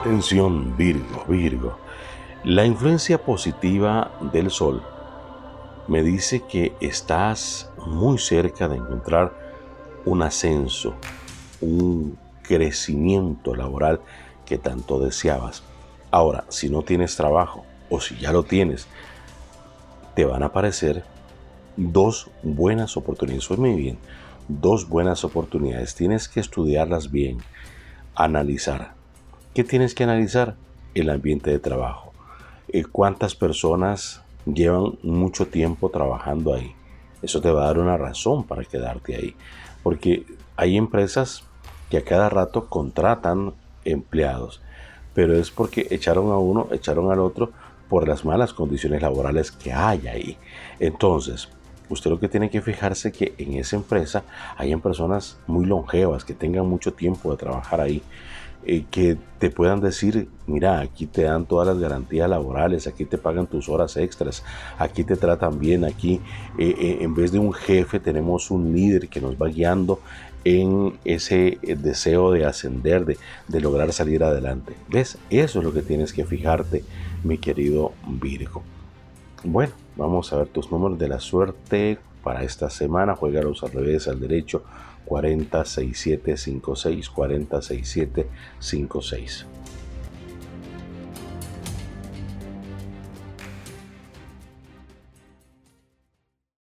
Atención Virgo, Virgo. La influencia positiva del Sol me dice que estás muy cerca de encontrar un ascenso, un crecimiento laboral que tanto deseabas. Ahora, si no tienes trabajo o si ya lo tienes, te van a aparecer dos buenas oportunidades. muy bien, dos buenas oportunidades. Tienes que estudiarlas bien, analizar. ¿Qué tienes que analizar? El ambiente de trabajo. Eh, ¿Cuántas personas llevan mucho tiempo trabajando ahí? Eso te va a dar una razón para quedarte ahí. Porque hay empresas que a cada rato contratan empleados, pero es porque echaron a uno, echaron al otro por las malas condiciones laborales que hay ahí. Entonces, usted lo que tiene que fijarse que en esa empresa hayan personas muy longevas, que tengan mucho tiempo de trabajar ahí, eh, que te puedan decir, mira, aquí te dan todas las garantías laborales, aquí te pagan tus horas extras, aquí te tratan bien, aquí eh, eh, en vez de un jefe tenemos un líder que nos va guiando en ese deseo de ascender, de, de lograr salir adelante. ¿Ves? Eso es lo que tienes que fijarte, mi querido Virgo. Bueno, vamos a ver tus números de la suerte para esta semana. Juegalos al revés, al derecho. 406756, 406756.